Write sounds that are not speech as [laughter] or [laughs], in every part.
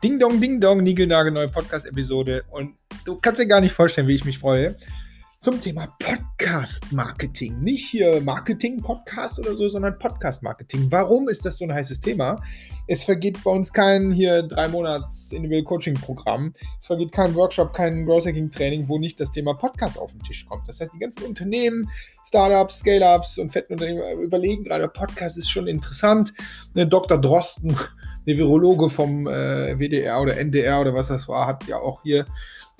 Ding Dong, Ding Dong, Nigelnagel, neue Podcast-Episode. Und du kannst dir gar nicht vorstellen, wie ich mich freue. Zum Thema Podcast-Marketing. Nicht hier Marketing-Podcast oder so, sondern Podcast-Marketing. Warum ist das so ein heißes Thema? Es vergeht bei uns kein hier drei Monats Individual Coaching-Programm. Es vergeht kein Workshop, kein Growth Hacking-Training, wo nicht das Thema Podcast auf den Tisch kommt. Das heißt, die ganzen Unternehmen, Startups, Scale-Ups und fetten Unternehmen überlegen gerade, Podcast ist schon interessant. Ne, Dr. Drosten der Virologe vom äh, WDR oder NDR oder was das war, hat ja auch hier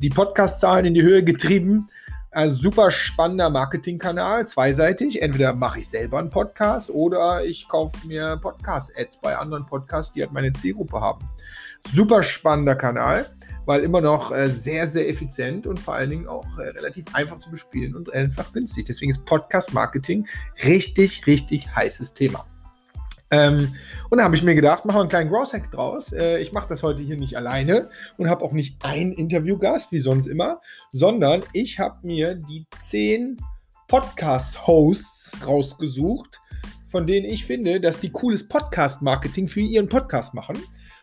die Podcast-Zahlen in die Höhe getrieben. Also super spannender Marketingkanal, zweiseitig. Entweder mache ich selber einen Podcast oder ich kaufe mir Podcast-Ads bei anderen Podcasts, die halt meine Zielgruppe haben. Super spannender Kanal, weil immer noch äh, sehr, sehr effizient und vor allen Dingen auch äh, relativ einfach zu bespielen und einfach günstig. Deswegen ist Podcast-Marketing richtig, richtig heißes Thema. Ähm, und da habe ich mir gedacht, machen wir einen kleinen Growth Hack draus. Äh, ich mache das heute hier nicht alleine und habe auch nicht einen Interviewgast, wie sonst immer, sondern ich habe mir die zehn Podcast-Hosts rausgesucht, von denen ich finde, dass die cooles Podcast-Marketing für ihren Podcast machen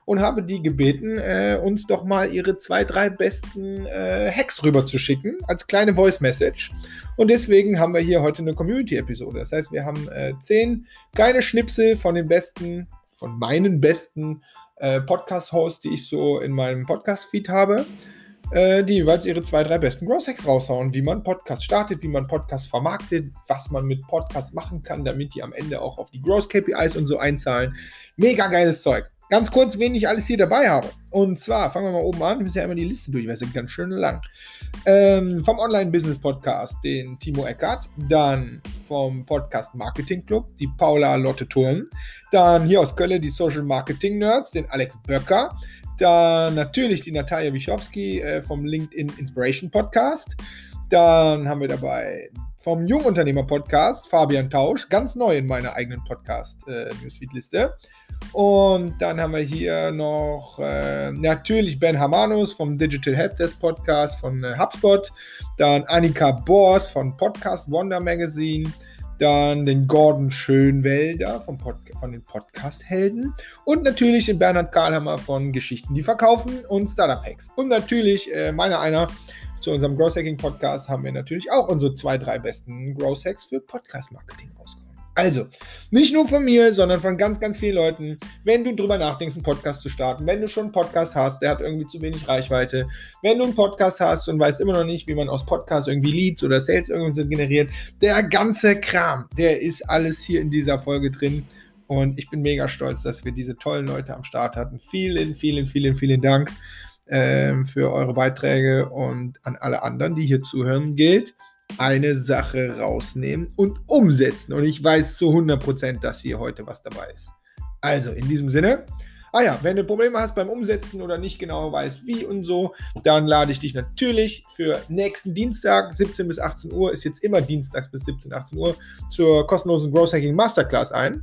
und habe die gebeten, äh, uns doch mal ihre zwei, drei besten äh, Hacks rüberzuschicken als kleine Voice Message. Und deswegen haben wir hier heute eine Community-Episode. Das heißt, wir haben äh, zehn kleine Schnipsel von den besten, von meinen besten äh, Podcast-Hosts, die ich so in meinem Podcast-Feed habe äh, die jeweils ihre zwei, drei besten Growth Hacks raushauen, wie man Podcast startet, wie man Podcast vermarktet, was man mit Podcast machen kann, damit die am Ende auch auf die Growth KPIs und so einzahlen. Mega geiles Zeug. Ganz kurz, wen ich alles hier dabei habe. Und zwar, fangen wir mal oben an, wir müssen ja immer die Liste durch, weil es ganz schön lang. Ähm, vom Online-Business-Podcast, den Timo Eckert. Dann vom Podcast Marketing Club, die Paula Lotte Thurn. Dann hier aus Köln die Social Marketing Nerds, den Alex Böcker. Dann natürlich die Natalia Wichowski äh, vom LinkedIn Inspiration Podcast. Dann haben wir dabei vom Jungunternehmer Podcast Fabian Tausch, ganz neu in meiner eigenen Podcast-Newsfeed-Liste. Und dann haben wir hier noch äh, natürlich Ben Hamanus vom Digital Helpdesk Podcast von äh, HubSpot. Dann Annika Bors von Podcast Wonder Magazine. Dann den Gordon Schönwelder vom Pod von den Podcast-Helden. Und natürlich den Bernhard Karlhammer von Geschichten, die verkaufen und Startup Hacks. Und natürlich äh, meiner einer zu unserem Growth Hacking Podcast haben wir natürlich auch unsere zwei, drei besten Growth Hacks für Podcast Marketing rausgekommen. Also, nicht nur von mir, sondern von ganz, ganz vielen Leuten, wenn du drüber nachdenkst, einen Podcast zu starten, wenn du schon einen Podcast hast, der hat irgendwie zu wenig Reichweite, wenn du einen Podcast hast und weißt immer noch nicht, wie man aus Podcasts irgendwie Leads oder Sales irgendwie so generiert, der ganze Kram, der ist alles hier in dieser Folge drin. Und ich bin mega stolz, dass wir diese tollen Leute am Start hatten. Vielen, vielen, vielen, vielen Dank ähm, für eure Beiträge und an alle anderen, die hier zuhören, gilt eine Sache rausnehmen und umsetzen. Und ich weiß zu 100%, dass hier heute was dabei ist. Also, in diesem Sinne, ah ja, wenn du Probleme hast beim Umsetzen oder nicht genau weißt, wie und so, dann lade ich dich natürlich für nächsten Dienstag, 17 bis 18 Uhr, ist jetzt immer dienstags bis 17, 18 Uhr, zur kostenlosen Growth Hacking Masterclass ein.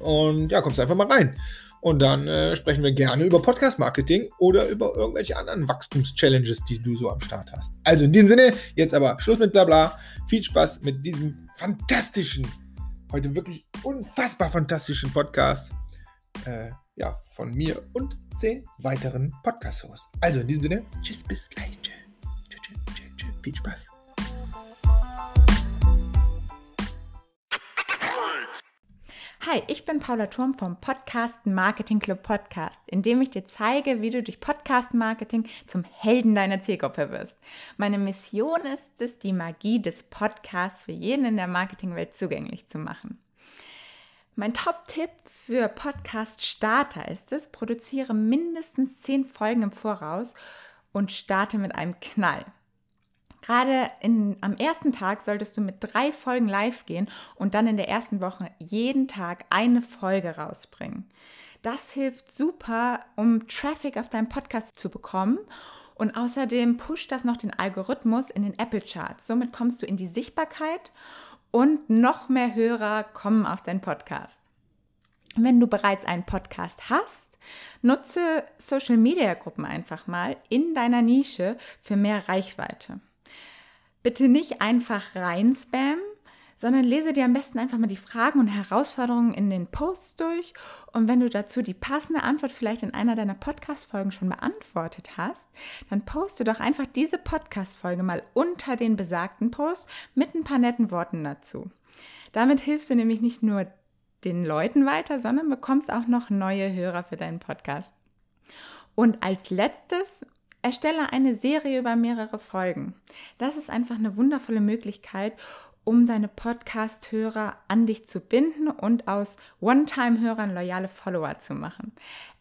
Und ja, kommst einfach mal rein. Und dann äh, sprechen wir gerne über Podcast-Marketing oder über irgendwelche anderen Wachstums-Challenges, die du so am Start hast. Also in diesem Sinne, jetzt aber Schluss mit Blabla. Viel Spaß mit diesem fantastischen, heute wirklich unfassbar fantastischen Podcast. Äh, ja, von mir und zehn weiteren Podcast-Hosts. Also in diesem Sinne, tschüss, bis gleich. Tschüss, tschüss, tschüss, tschüss. Viel Spaß. Hi, ich bin Paula Turm vom Podcast Marketing Club Podcast, in dem ich dir zeige, wie du durch Podcast Marketing zum Helden deiner Zielgruppe wirst. Meine Mission ist es, die Magie des Podcasts für jeden in der Marketingwelt zugänglich zu machen. Mein Top-Tipp für Podcast-Starter ist es, produziere mindestens zehn Folgen im Voraus und starte mit einem Knall. Gerade in, am ersten Tag solltest du mit drei Folgen live gehen und dann in der ersten Woche jeden Tag eine Folge rausbringen. Das hilft super, um Traffic auf deinem Podcast zu bekommen. Und außerdem pusht das noch den Algorithmus in den Apple Charts. Somit kommst du in die Sichtbarkeit und noch mehr Hörer kommen auf deinen Podcast. Wenn du bereits einen Podcast hast, nutze Social Media Gruppen einfach mal in deiner Nische für mehr Reichweite. Bitte nicht einfach rein spammen, sondern lese dir am besten einfach mal die Fragen und Herausforderungen in den Posts durch. Und wenn du dazu die passende Antwort vielleicht in einer deiner Podcast-Folgen schon beantwortet hast, dann poste doch einfach diese Podcast-Folge mal unter den besagten Post mit ein paar netten Worten dazu. Damit hilfst du nämlich nicht nur den Leuten weiter, sondern bekommst auch noch neue Hörer für deinen Podcast. Und als letztes erstelle eine Serie über mehrere Folgen. Das ist einfach eine wundervolle Möglichkeit, um deine Podcast-Hörer an dich zu binden und aus One-Time-Hörern loyale Follower zu machen.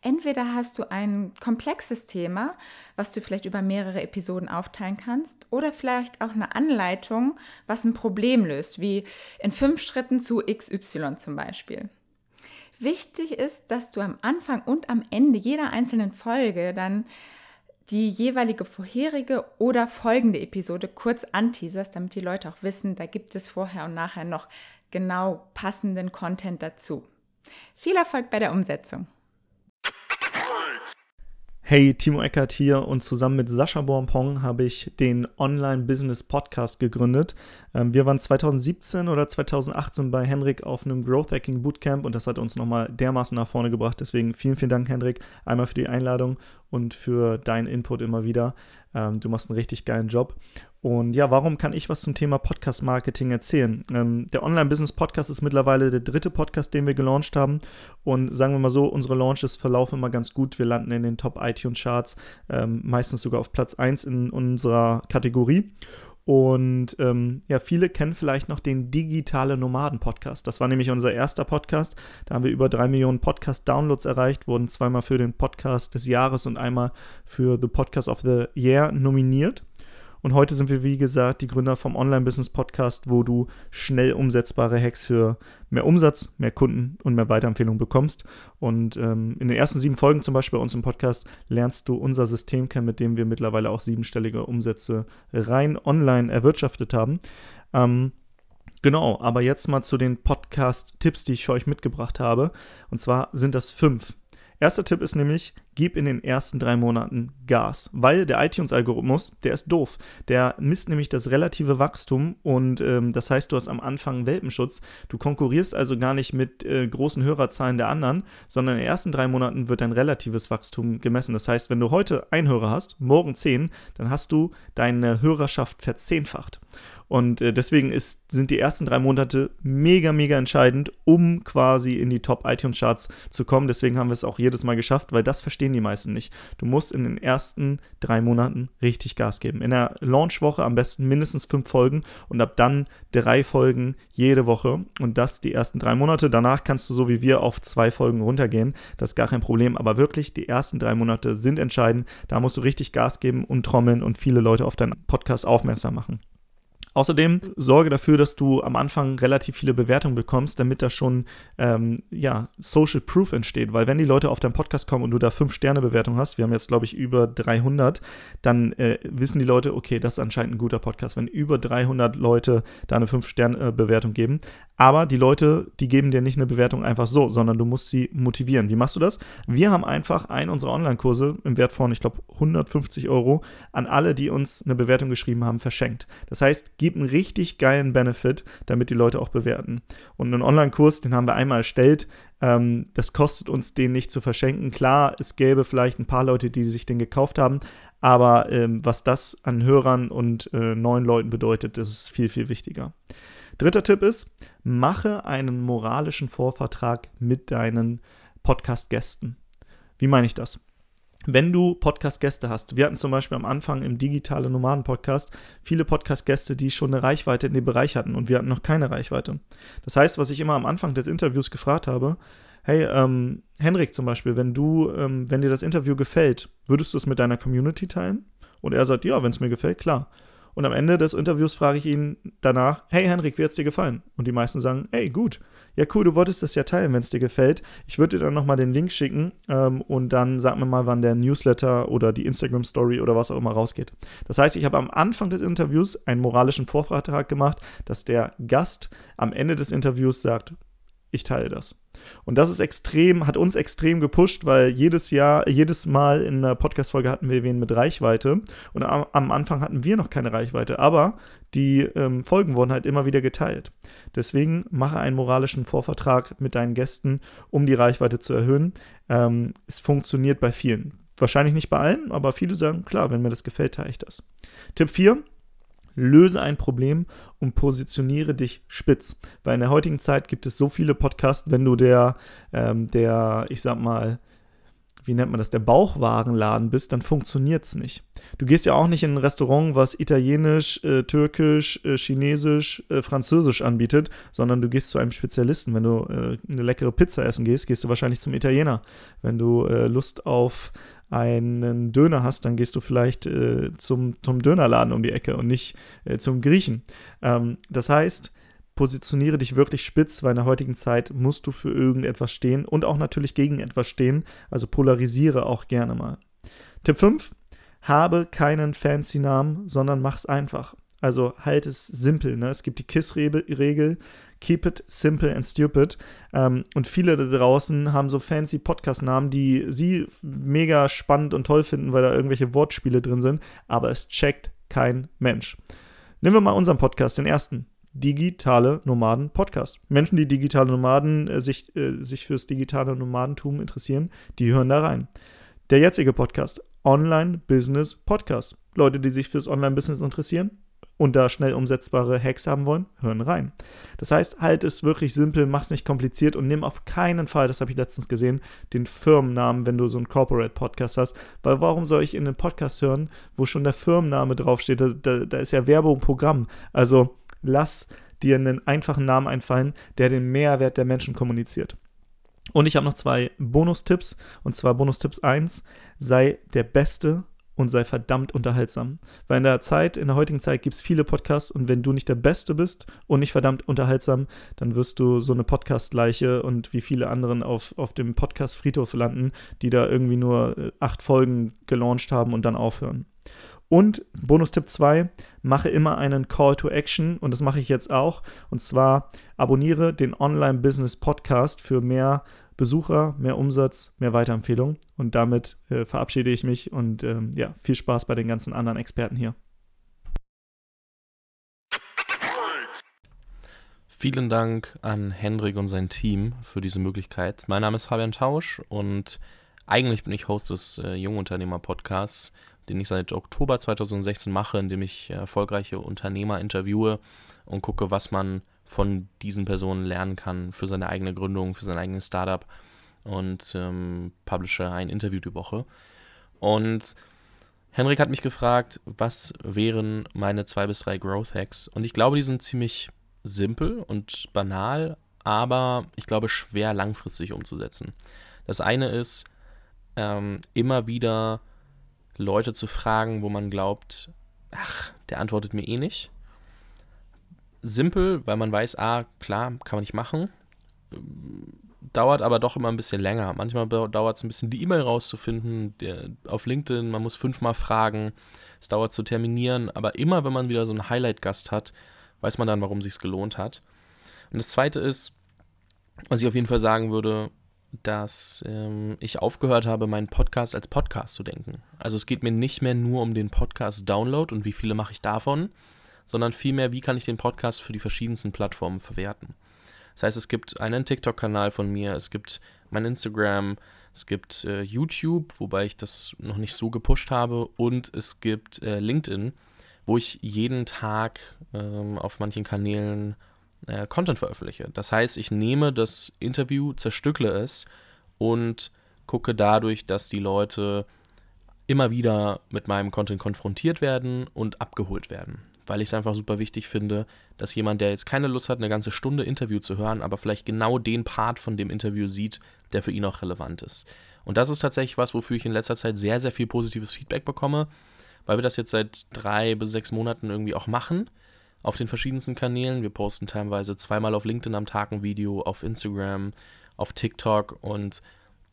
Entweder hast du ein komplexes Thema, was du vielleicht über mehrere Episoden aufteilen kannst, oder vielleicht auch eine Anleitung, was ein Problem löst, wie in fünf Schritten zu XY zum Beispiel. Wichtig ist, dass du am Anfang und am Ende jeder einzelnen Folge dann die jeweilige vorherige oder folgende Episode kurz anteaserst, damit die Leute auch wissen, da gibt es vorher und nachher noch genau passenden Content dazu. Viel Erfolg bei der Umsetzung! Hey, Timo Eckert hier und zusammen mit Sascha Bonpong habe ich den Online Business Podcast gegründet. Ähm, wir waren 2017 oder 2018 bei Henrik auf einem Growth Hacking Bootcamp und das hat uns nochmal dermaßen nach vorne gebracht. Deswegen vielen, vielen Dank, Henrik, einmal für die Einladung und für deinen Input immer wieder. Ähm, du machst einen richtig geilen Job. Und ja, warum kann ich was zum Thema Podcast-Marketing erzählen? Ähm, der Online-Business-Podcast ist mittlerweile der dritte Podcast, den wir gelauncht haben. Und sagen wir mal so, unsere Launches verlaufen immer ganz gut. Wir landen in den Top iTunes-Charts, ähm, meistens sogar auf Platz 1 in unserer Kategorie. Und ähm, ja, viele kennen vielleicht noch den Digitale Nomaden Podcast. Das war nämlich unser erster Podcast. Da haben wir über drei Millionen Podcast-Downloads erreicht, wurden zweimal für den Podcast des Jahres und einmal für The Podcast of the Year nominiert. Und heute sind wir, wie gesagt, die Gründer vom Online-Business-Podcast, wo du schnell umsetzbare Hacks für mehr Umsatz, mehr Kunden und mehr Weiterempfehlungen bekommst. Und ähm, in den ersten sieben Folgen zum Beispiel bei uns im Podcast lernst du unser System kennen, mit dem wir mittlerweile auch siebenstellige Umsätze rein online erwirtschaftet haben. Ähm, Genau, aber jetzt mal zu den Podcast-Tipps, die ich für euch mitgebracht habe. Und zwar sind das fünf. Erster Tipp ist nämlich, gib in den ersten drei Monaten Gas, weil der iTunes-Algorithmus, der ist doof. Der misst nämlich das relative Wachstum und ähm, das heißt, du hast am Anfang Welpenschutz. Du konkurrierst also gar nicht mit äh, großen Hörerzahlen der anderen, sondern in den ersten drei Monaten wird dein relatives Wachstum gemessen. Das heißt, wenn du heute ein Hörer hast, morgen zehn, dann hast du deine Hörerschaft verzehnfacht. Und äh, deswegen ist, sind die ersten drei Monate mega, mega entscheidend, um quasi in die Top iTunes Charts zu kommen. Deswegen haben wir es auch jedes Mal geschafft, weil das verstehen die meisten nicht. Du musst in den ersten drei Monaten richtig Gas geben. In der Launchwoche am besten mindestens fünf Folgen und ab dann drei Folgen jede Woche. Und das die ersten drei Monate. Danach kannst du so wie wir auf zwei Folgen runtergehen. Das ist gar kein Problem. Aber wirklich, die ersten drei Monate sind entscheidend. Da musst du richtig Gas geben und trommeln und viele Leute auf deinen Podcast aufmerksam machen. Außerdem sorge dafür, dass du am Anfang relativ viele Bewertungen bekommst, damit da schon ähm, ja, Social Proof entsteht. Weil wenn die Leute auf deinen Podcast kommen und du da 5-Sterne-Bewertung hast, wir haben jetzt glaube ich über 300, dann äh, wissen die Leute, okay, das ist anscheinend ein guter Podcast, wenn über 300 Leute da eine 5-Sterne-Bewertung geben. Aber die Leute, die geben dir nicht eine Bewertung einfach so, sondern du musst sie motivieren. Wie machst du das? Wir haben einfach einen unserer Online-Kurse im Wert von, ich glaube, 150 Euro an alle, die uns eine Bewertung geschrieben haben, verschenkt. Das heißt, gib einen richtig geilen Benefit, damit die Leute auch bewerten. Und einen Online-Kurs, den haben wir einmal erstellt. Ähm, das kostet uns, den nicht zu verschenken. Klar, es gäbe vielleicht ein paar Leute, die sich den gekauft haben, aber ähm, was das an Hörern und äh, neuen Leuten bedeutet, das ist viel, viel wichtiger. Dritter Tipp ist, mache einen moralischen Vorvertrag mit deinen Podcast-Gästen. Wie meine ich das? Wenn du Podcast-Gäste hast. Wir hatten zum Beispiel am Anfang im Digitale Nomaden-Podcast viele Podcast-Gäste, die schon eine Reichweite in dem Bereich hatten und wir hatten noch keine Reichweite. Das heißt, was ich immer am Anfang des Interviews gefragt habe, hey, ähm, Henrik zum Beispiel, wenn du, ähm, wenn dir das Interview gefällt, würdest du es mit deiner Community teilen? Und er sagt, ja, wenn es mir gefällt, klar. Und am Ende des Interviews frage ich ihn danach, hey Henrik, wie hat es dir gefallen? Und die meisten sagen, hey, gut. Ja, cool, du wolltest das ja teilen, wenn es dir gefällt. Ich würde dir dann nochmal den Link schicken ähm, und dann sag mir mal, wann der Newsletter oder die Instagram-Story oder was auch immer rausgeht. Das heißt, ich habe am Anfang des Interviews einen moralischen Vorvertrag gemacht, dass der Gast am Ende des Interviews sagt, ich teile das. Und das ist extrem, hat uns extrem gepusht, weil jedes Jahr, jedes Mal in einer Podcast-Folge hatten wir wen mit Reichweite. Und am, am, Anfang hatten wir noch keine Reichweite, aber die ähm, Folgen wurden halt immer wieder geteilt. Deswegen mache einen moralischen Vorvertrag mit deinen Gästen, um die Reichweite zu erhöhen. Ähm, es funktioniert bei vielen. Wahrscheinlich nicht bei allen, aber viele sagen, klar, wenn mir das gefällt, teile ich das. Tipp 4, löse ein Problem und positioniere dich spitz. Weil in der heutigen Zeit gibt es so viele Podcasts, wenn du der, ähm, der, ich sag mal, wie nennt man das, der Bauchwagenladen bist, dann funktioniert es nicht. Du gehst ja auch nicht in ein Restaurant, was italienisch, äh, türkisch, äh, chinesisch, äh, französisch anbietet, sondern du gehst zu einem Spezialisten. Wenn du äh, eine leckere Pizza essen gehst, gehst du wahrscheinlich zum Italiener. Wenn du äh, Lust auf einen Döner hast, dann gehst du vielleicht äh, zum, zum Dönerladen um die Ecke und nicht zum Griechen. Ähm, das heißt, positioniere dich wirklich spitz, weil in der heutigen Zeit musst du für irgendetwas stehen und auch natürlich gegen etwas stehen. Also polarisiere auch gerne mal. Tipp 5. Habe keinen fancy Namen, sondern mach's einfach. Also halt es simpel. Ne? Es gibt die KISS-Regel, keep it simple and stupid. Ähm, und viele da draußen haben so fancy Podcast-Namen, die sie mega spannend und toll finden, weil da irgendwelche Wortspiele drin sind, aber es checkt kein Mensch. Nehmen wir mal unseren Podcast, den ersten digitale Nomaden Podcast. Menschen, die digitale Nomaden äh, sich, äh, sich fürs digitale Nomadentum interessieren, die hören da rein. Der jetzige Podcast, Online Business Podcast. Leute, die sich fürs Online Business interessieren und da schnell umsetzbare Hacks haben wollen, hören rein. Das heißt, halt es wirklich simpel, mach es nicht kompliziert und nimm auf keinen Fall, das habe ich letztens gesehen, den Firmennamen, wenn du so einen Corporate Podcast hast. Weil warum soll ich in einen Podcast hören, wo schon der Firmenname draufsteht? Da, da, da ist ja Werbung, Programm. Also lass dir einen einfachen Namen einfallen, der den Mehrwert der Menschen kommuniziert. Und ich habe noch zwei Bonustipps. Und zwar Bonustipps 1, sei der Beste und sei verdammt unterhaltsam. Weil in der Zeit, in der heutigen Zeit gibt es viele Podcasts und wenn du nicht der Beste bist und nicht verdammt unterhaltsam, dann wirst du so eine Podcast-Leiche und wie viele anderen auf, auf dem Podcast-Friedhof landen, die da irgendwie nur äh, acht Folgen gelauncht haben und dann aufhören. Und Bonustipp 2, mache immer einen Call to Action und das mache ich jetzt auch. Und zwar abonniere den Online Business Podcast für mehr Besucher, mehr Umsatz, mehr Weiterempfehlung. Und damit äh, verabschiede ich mich und ähm, ja, viel Spaß bei den ganzen anderen Experten hier. Vielen Dank an Hendrik und sein Team für diese Möglichkeit. Mein Name ist Fabian Tausch und eigentlich bin ich Host des äh, Jungunternehmer Podcasts den ich seit Oktober 2016 mache, indem ich erfolgreiche Unternehmer interviewe und gucke, was man von diesen Personen lernen kann für seine eigene Gründung, für sein eigenes Startup und ähm, publische ein Interview die Woche. Und Henrik hat mich gefragt, was wären meine zwei bis drei Growth Hacks? Und ich glaube, die sind ziemlich simpel und banal, aber ich glaube schwer langfristig umzusetzen. Das eine ist, ähm, immer wieder Leute zu fragen, wo man glaubt, ach, der antwortet mir eh nicht. Simpel, weil man weiß, ah, klar, kann man nicht machen. Dauert aber doch immer ein bisschen länger. Manchmal dauert es ein bisschen, die E-Mail rauszufinden. Der, auf LinkedIn, man muss fünfmal fragen. Es dauert zu terminieren. Aber immer, wenn man wieder so einen Highlight-Gast hat, weiß man dann, warum es sich gelohnt hat. Und das zweite ist, was ich auf jeden Fall sagen würde, dass ähm, ich aufgehört habe, meinen Podcast als Podcast zu denken. Also es geht mir nicht mehr nur um den Podcast-Download und wie viele mache ich davon, sondern vielmehr, wie kann ich den Podcast für die verschiedensten Plattformen verwerten. Das heißt, es gibt einen TikTok-Kanal von mir, es gibt mein Instagram, es gibt äh, YouTube, wobei ich das noch nicht so gepusht habe, und es gibt äh, LinkedIn, wo ich jeden Tag ähm, auf manchen Kanälen äh, Content veröffentliche. Das heißt, ich nehme das Interview, zerstückle es und gucke dadurch, dass die Leute immer wieder mit meinem Content konfrontiert werden und abgeholt werden. Weil ich es einfach super wichtig finde, dass jemand, der jetzt keine Lust hat, eine ganze Stunde Interview zu hören, aber vielleicht genau den Part von dem Interview sieht, der für ihn auch relevant ist. Und das ist tatsächlich was, wofür ich in letzter Zeit sehr, sehr viel positives Feedback bekomme, weil wir das jetzt seit drei bis sechs Monaten irgendwie auch machen auf den verschiedensten Kanälen. Wir posten teilweise zweimal auf LinkedIn am Tag ein Video, auf Instagram, auf TikTok und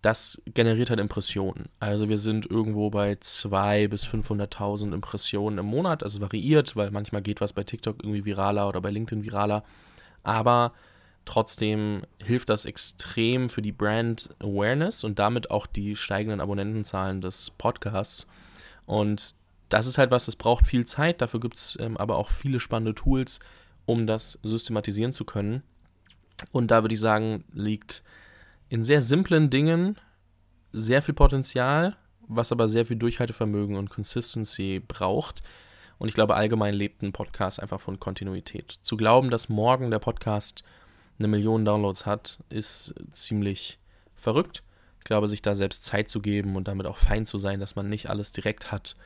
das generiert halt Impressionen. Also wir sind irgendwo bei 200.000 bis 500.000 Impressionen im Monat. Also variiert, weil manchmal geht was bei TikTok irgendwie viraler oder bei LinkedIn viraler. Aber Trotzdem hilft das extrem für die Brand Awareness und damit auch die steigenden Abonnentenzahlen des Podcasts. Und das ist halt was, das braucht viel Zeit. Dafür gibt es ähm, aber auch viele spannende Tools, um das systematisieren zu können. Und da würde ich sagen, liegt in sehr simplen Dingen sehr viel Potenzial, was aber sehr viel Durchhaltevermögen und Consistency braucht. Und ich glaube, allgemein lebt ein Podcast einfach von Kontinuität. Zu glauben, dass morgen der Podcast eine Million Downloads hat, ist ziemlich verrückt. Ich glaube, sich da selbst Zeit zu geben und damit auch fein zu sein, dass man nicht alles direkt hat,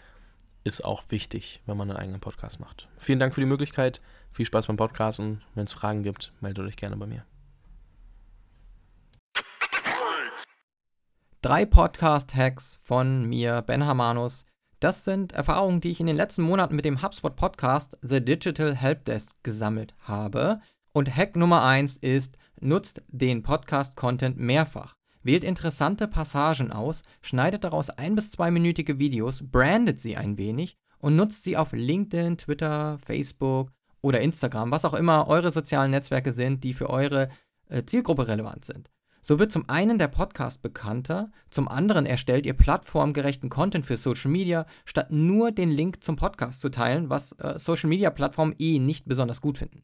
ist auch wichtig, wenn man einen eigenen Podcast macht. Vielen Dank für die Möglichkeit. Viel Spaß beim Podcasten. Wenn es Fragen gibt, meldet euch gerne bei mir. Drei Podcast-Hacks von mir, Ben Hamanus. Das sind Erfahrungen, die ich in den letzten Monaten mit dem HubSpot Podcast The Digital Helpdesk gesammelt habe. Und Hack Nummer 1 ist, nutzt den Podcast-Content mehrfach. Wählt interessante Passagen aus, schneidet daraus ein- bis zweiminütige Videos, brandet sie ein wenig und nutzt sie auf LinkedIn, Twitter, Facebook oder Instagram, was auch immer eure sozialen Netzwerke sind, die für eure äh, Zielgruppe relevant sind. So wird zum einen der Podcast bekannter, zum anderen erstellt ihr plattformgerechten Content für Social Media, statt nur den Link zum Podcast zu teilen, was äh, Social Media Plattformen eh nicht besonders gut finden.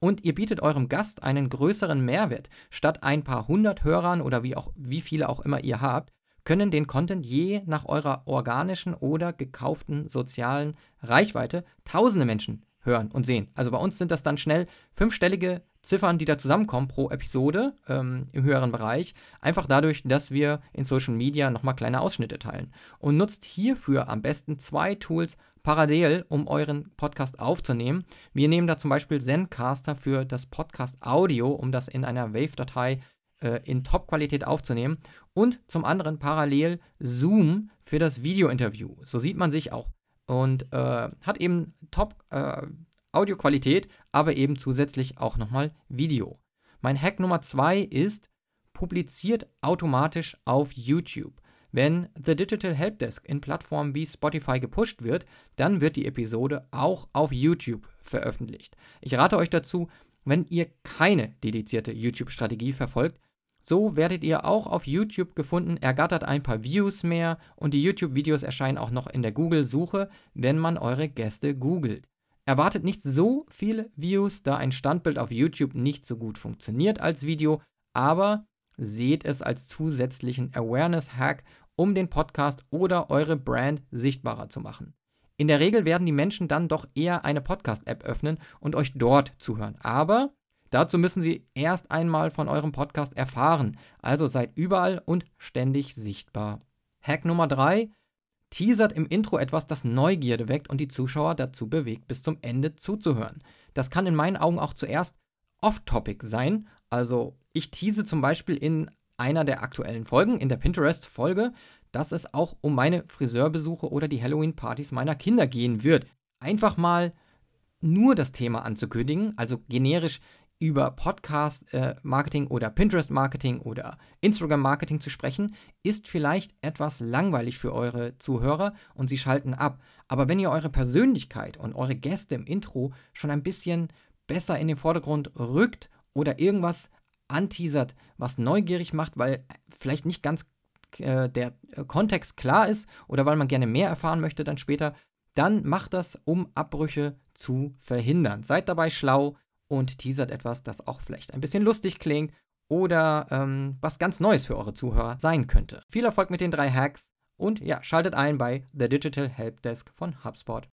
Und ihr bietet eurem Gast einen größeren Mehrwert. Statt ein paar hundert Hörern oder wie, auch, wie viele auch immer ihr habt, können den Content je nach eurer organischen oder gekauften sozialen Reichweite tausende Menschen hören und sehen. Also bei uns sind das dann schnell fünfstellige Ziffern, die da zusammenkommen pro Episode ähm, im höheren Bereich. Einfach dadurch, dass wir in Social Media nochmal kleine Ausschnitte teilen. Und nutzt hierfür am besten zwei Tools parallel, um euren Podcast aufzunehmen. Wir nehmen da zum Beispiel Zencaster für das Podcast Audio, um das in einer Wave-Datei äh, in Top-Qualität aufzunehmen. Und zum anderen parallel Zoom für das Video-Interview. So sieht man sich auch und äh, hat eben top äh, Audioqualität, aber eben zusätzlich auch nochmal Video. Mein Hack Nummer zwei ist, publiziert automatisch auf YouTube. Wenn The Digital Helpdesk in Plattformen wie Spotify gepusht wird, dann wird die Episode auch auf YouTube veröffentlicht. Ich rate euch dazu, wenn ihr keine dedizierte YouTube-Strategie verfolgt, so werdet ihr auch auf YouTube gefunden, ergattert ein paar Views mehr und die YouTube-Videos erscheinen auch noch in der Google-Suche, wenn man eure Gäste googelt. Erwartet nicht so viele Views, da ein Standbild auf YouTube nicht so gut funktioniert als Video, aber seht es als zusätzlichen Awareness-Hack, um den Podcast oder eure Brand sichtbarer zu machen. In der Regel werden die Menschen dann doch eher eine Podcast-App öffnen und euch dort zuhören. Aber dazu müssen sie erst einmal von eurem Podcast erfahren. Also seid überall und ständig sichtbar. Hack Nummer 3 teasert im Intro etwas, das Neugierde weckt und die Zuschauer dazu bewegt, bis zum Ende zuzuhören. Das kann in meinen Augen auch zuerst off-topic sein. Also ich tease zum Beispiel in einer der aktuellen Folgen, in der Pinterest-Folge, dass es auch um meine Friseurbesuche oder die Halloween-Partys meiner Kinder gehen wird. Einfach mal nur das Thema anzukündigen, also generisch über Podcast-Marketing äh, oder Pinterest-Marketing oder Instagram-Marketing zu sprechen, ist vielleicht etwas langweilig für eure Zuhörer und sie schalten ab. Aber wenn ihr eure Persönlichkeit und eure Gäste im Intro schon ein bisschen besser in den Vordergrund rückt oder irgendwas anteasert, was neugierig macht, weil vielleicht nicht ganz äh, der Kontext klar ist oder weil man gerne mehr erfahren möchte dann später, dann macht das, um Abbrüche zu verhindern. Seid dabei schlau, und teasert etwas, das auch vielleicht ein bisschen lustig klingt oder ähm, was ganz Neues für eure Zuhörer sein könnte. Viel Erfolg mit den drei Hacks und ja, schaltet ein bei The Digital Helpdesk von HubSpot.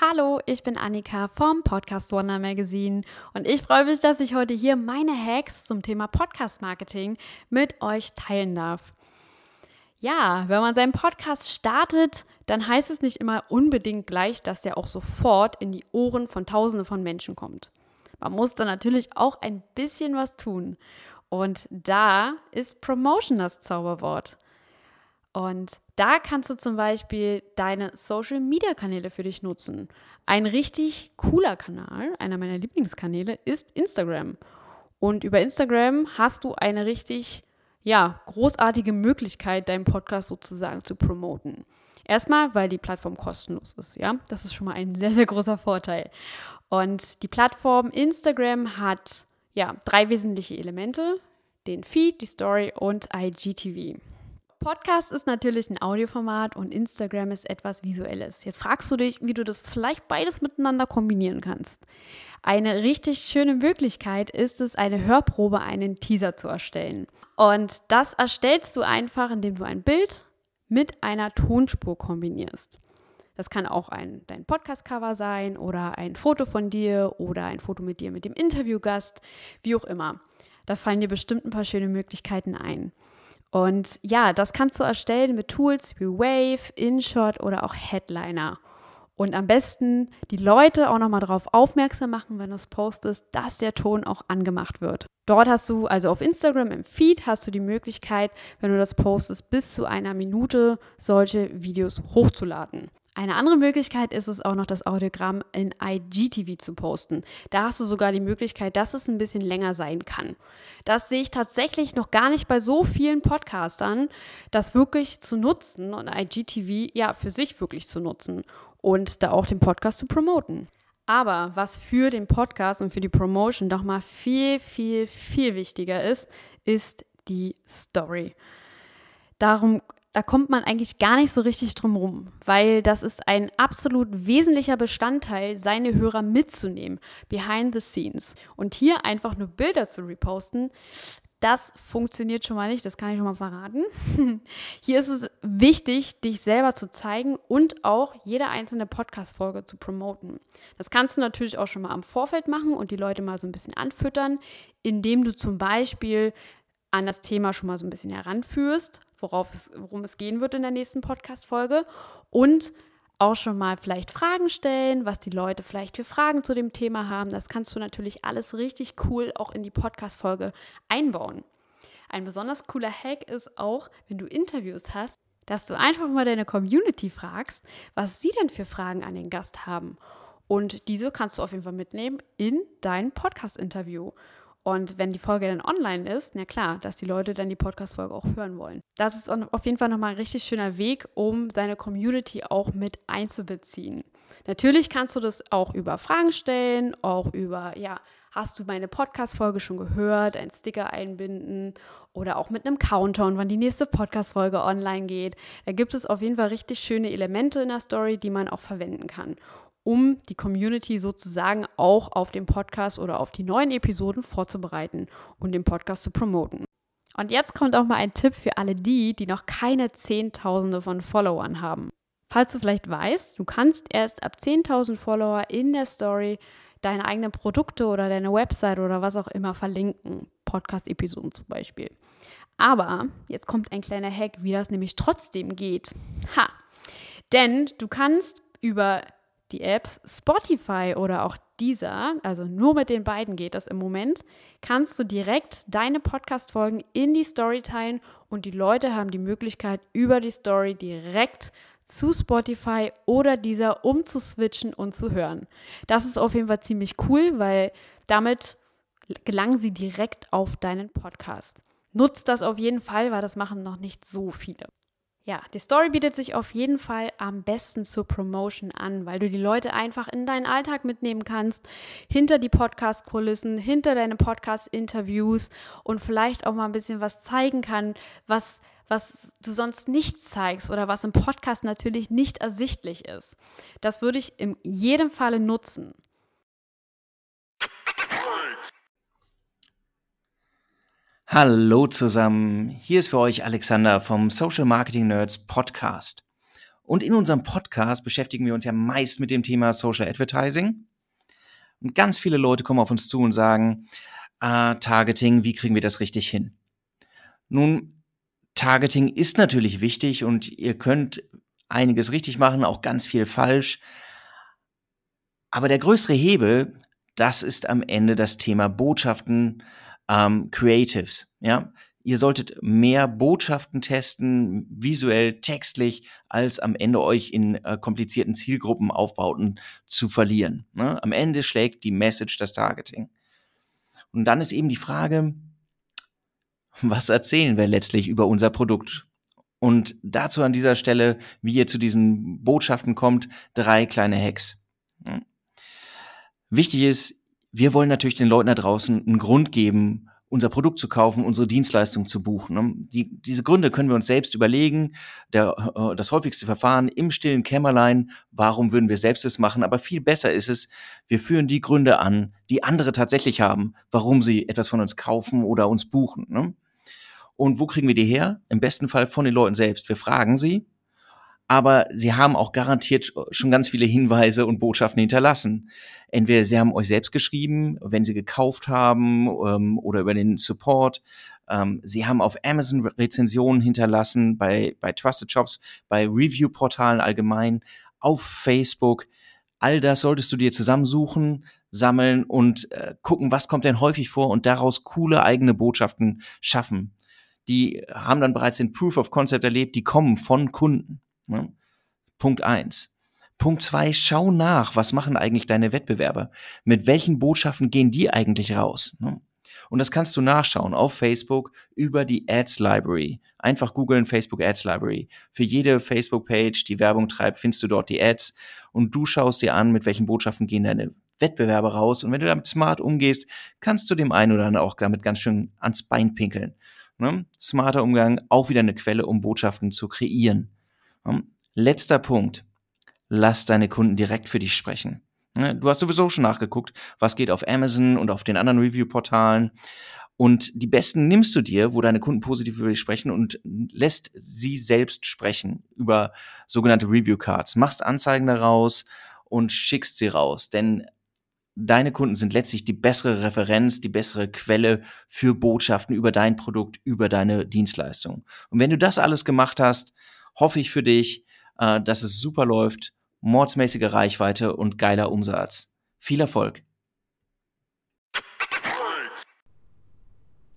Hallo, ich bin Annika vom Podcast Wonder Magazine und ich freue mich, dass ich heute hier meine Hacks zum Thema Podcast Marketing mit euch teilen darf. Ja, wenn man seinen Podcast startet, dann heißt es nicht immer unbedingt gleich, dass der auch sofort in die Ohren von Tausenden von Menschen kommt. Man muss da natürlich auch ein bisschen was tun. Und da ist Promotion das Zauberwort. Und da kannst du zum Beispiel deine Social-Media-Kanäle für dich nutzen. Ein richtig cooler Kanal, einer meiner Lieblingskanäle, ist Instagram. Und über Instagram hast du eine richtig ja, großartige Möglichkeit, deinen Podcast sozusagen zu promoten. Erstmal, weil die Plattform kostenlos ist, ja. Das ist schon mal ein [laughs] sehr, sehr großer Vorteil. Und die Plattform Instagram hat ja drei wesentliche Elemente: den Feed, die Story und IGTV. Podcast ist natürlich ein Audioformat und Instagram ist etwas Visuelles. Jetzt fragst du dich, wie du das vielleicht beides miteinander kombinieren kannst. Eine richtig schöne Möglichkeit ist es, eine Hörprobe, einen Teaser zu erstellen. Und das erstellst du einfach, indem du ein Bild mit einer Tonspur kombinierst. Das kann auch ein, dein Podcast-Cover sein oder ein Foto von dir oder ein Foto mit dir mit dem Interviewgast, wie auch immer. Da fallen dir bestimmt ein paar schöne Möglichkeiten ein. Und ja, das kannst du erstellen mit Tools wie Wave, InShot oder auch Headliner. Und am besten die Leute auch nochmal darauf aufmerksam machen, wenn du es postest, dass der Ton auch angemacht wird. Dort hast du, also auf Instagram im Feed, hast du die Möglichkeit, wenn du das postest, bis zu einer Minute solche Videos hochzuladen. Eine andere Möglichkeit ist es auch noch, das Audiogramm in IGTV zu posten. Da hast du sogar die Möglichkeit, dass es ein bisschen länger sein kann. Das sehe ich tatsächlich noch gar nicht bei so vielen Podcastern, das wirklich zu nutzen und IGTV ja für sich wirklich zu nutzen und da auch den Podcast zu promoten. Aber was für den Podcast und für die Promotion doch mal viel, viel, viel wichtiger ist, ist die Story. Darum da kommt man eigentlich gar nicht so richtig drum rum, weil das ist ein absolut wesentlicher Bestandteil, seine Hörer mitzunehmen, behind the scenes. Und hier einfach nur Bilder zu reposten, das funktioniert schon mal nicht, das kann ich schon mal verraten. [laughs] Hier ist es wichtig, dich selber zu zeigen und auch jede einzelne Podcast-Folge zu promoten. Das kannst du natürlich auch schon mal am Vorfeld machen und die Leute mal so ein bisschen anfüttern, indem du zum Beispiel an das Thema schon mal so ein bisschen heranführst, worauf es, worum es gehen wird in der nächsten Podcast-Folge und auch schon mal vielleicht Fragen stellen, was die Leute vielleicht für Fragen zu dem Thema haben. Das kannst du natürlich alles richtig cool auch in die Podcast-Folge einbauen. Ein besonders cooler Hack ist auch, wenn du Interviews hast, dass du einfach mal deine Community fragst, was sie denn für Fragen an den Gast haben. Und diese kannst du auf jeden Fall mitnehmen in dein Podcast-Interview. Und wenn die Folge dann online ist, na klar, dass die Leute dann die Podcast-Folge auch hören wollen. Das ist auf jeden Fall nochmal ein richtig schöner Weg, um seine Community auch mit einzubeziehen. Natürlich kannst du das auch über Fragen stellen, auch über, ja, hast du meine Podcast-Folge schon gehört, einen Sticker einbinden oder auch mit einem Countdown, wann die nächste Podcast-Folge online geht. Da gibt es auf jeden Fall richtig schöne Elemente in der Story, die man auch verwenden kann um die Community sozusagen auch auf den Podcast oder auf die neuen Episoden vorzubereiten und den Podcast zu promoten. Und jetzt kommt auch mal ein Tipp für alle die, die noch keine Zehntausende von Followern haben. Falls du vielleicht weißt, du kannst erst ab 10.000 Follower in der Story deine eigenen Produkte oder deine Website oder was auch immer verlinken. Podcast-Episoden zum Beispiel. Aber jetzt kommt ein kleiner Hack, wie das nämlich trotzdem geht. Ha! Denn du kannst über die Apps Spotify oder auch dieser, also nur mit den beiden geht das im Moment, kannst du direkt deine Podcast-Folgen in die Story teilen und die Leute haben die Möglichkeit, über die Story direkt zu Spotify oder dieser umzuswitchen und zu hören. Das ist auf jeden Fall ziemlich cool, weil damit gelangen sie direkt auf deinen Podcast. Nutzt das auf jeden Fall, weil das machen noch nicht so viele. Ja, die Story bietet sich auf jeden Fall am besten zur Promotion an, weil du die Leute einfach in deinen Alltag mitnehmen kannst, hinter die Podcast-Kulissen, hinter deine Podcast-Interviews und vielleicht auch mal ein bisschen was zeigen kann, was, was du sonst nicht zeigst oder was im Podcast natürlich nicht ersichtlich ist. Das würde ich in jedem Falle nutzen. Hallo zusammen, hier ist für euch Alexander vom Social Marketing Nerds Podcast. Und in unserem Podcast beschäftigen wir uns ja meist mit dem Thema Social Advertising. Und ganz viele Leute kommen auf uns zu und sagen, ah, Targeting, wie kriegen wir das richtig hin? Nun, Targeting ist natürlich wichtig und ihr könnt einiges richtig machen, auch ganz viel falsch. Aber der größere Hebel, das ist am Ende das Thema Botschaften, ähm, Creatives. Ja, ihr solltet mehr Botschaften testen, visuell, textlich, als am Ende euch in äh, komplizierten Zielgruppenaufbauten zu verlieren. Ne? Am Ende schlägt die Message das Targeting. Und dann ist eben die Frage, was erzählen wir letztlich über unser Produkt? Und dazu an dieser Stelle, wie ihr zu diesen Botschaften kommt, drei kleine Hacks. Wichtig ist, wir wollen natürlich den Leuten da draußen einen Grund geben, unser Produkt zu kaufen, unsere Dienstleistung zu buchen. Ne? Die, diese Gründe können wir uns selbst überlegen. Der, äh, das häufigste Verfahren im stillen Kämmerlein, warum würden wir selbst es machen? Aber viel besser ist es, wir führen die Gründe an, die andere tatsächlich haben, warum sie etwas von uns kaufen oder uns buchen. Ne? Und wo kriegen wir die her? Im besten Fall von den Leuten selbst. Wir fragen sie, aber sie haben auch garantiert schon ganz viele Hinweise und Botschaften hinterlassen. Entweder sie haben euch selbst geschrieben, wenn sie gekauft haben ähm, oder über den Support. Ähm, sie haben auf Amazon Rezensionen hinterlassen, bei, bei Trusted Shops, bei Review-Portalen allgemein, auf Facebook. All das solltest du dir zusammensuchen, sammeln und äh, gucken, was kommt denn häufig vor und daraus coole eigene Botschaften schaffen. Die haben dann bereits den Proof of Concept erlebt, die kommen von Kunden. Ne? Punkt eins. Punkt zwei, schau nach, was machen eigentlich deine Wettbewerber? Mit welchen Botschaften gehen die eigentlich raus? Ne? Und das kannst du nachschauen auf Facebook über die Ads Library. Einfach googeln Facebook Ads Library. Für jede Facebook-Page, die Werbung treibt, findest du dort die Ads und du schaust dir an, mit welchen Botschaften gehen deine Wettbewerber raus. Und wenn du damit smart umgehst, kannst du dem einen oder anderen auch damit ganz schön ans Bein pinkeln. Ne? Smarter Umgang, auch wieder eine Quelle, um Botschaften zu kreieren. Letzter Punkt. Lass deine Kunden direkt für dich sprechen. Du hast sowieso schon nachgeguckt, was geht auf Amazon und auf den anderen Review-Portalen. Und die besten nimmst du dir, wo deine Kunden positiv über dich sprechen und lässt sie selbst sprechen über sogenannte Review Cards. Machst Anzeigen daraus und schickst sie raus. Denn deine Kunden sind letztlich die bessere Referenz, die bessere Quelle für Botschaften über dein Produkt, über deine Dienstleistung. Und wenn du das alles gemacht hast, hoffe ich für dich, äh, dass es super läuft, mordsmäßige Reichweite und geiler Umsatz. Viel Erfolg!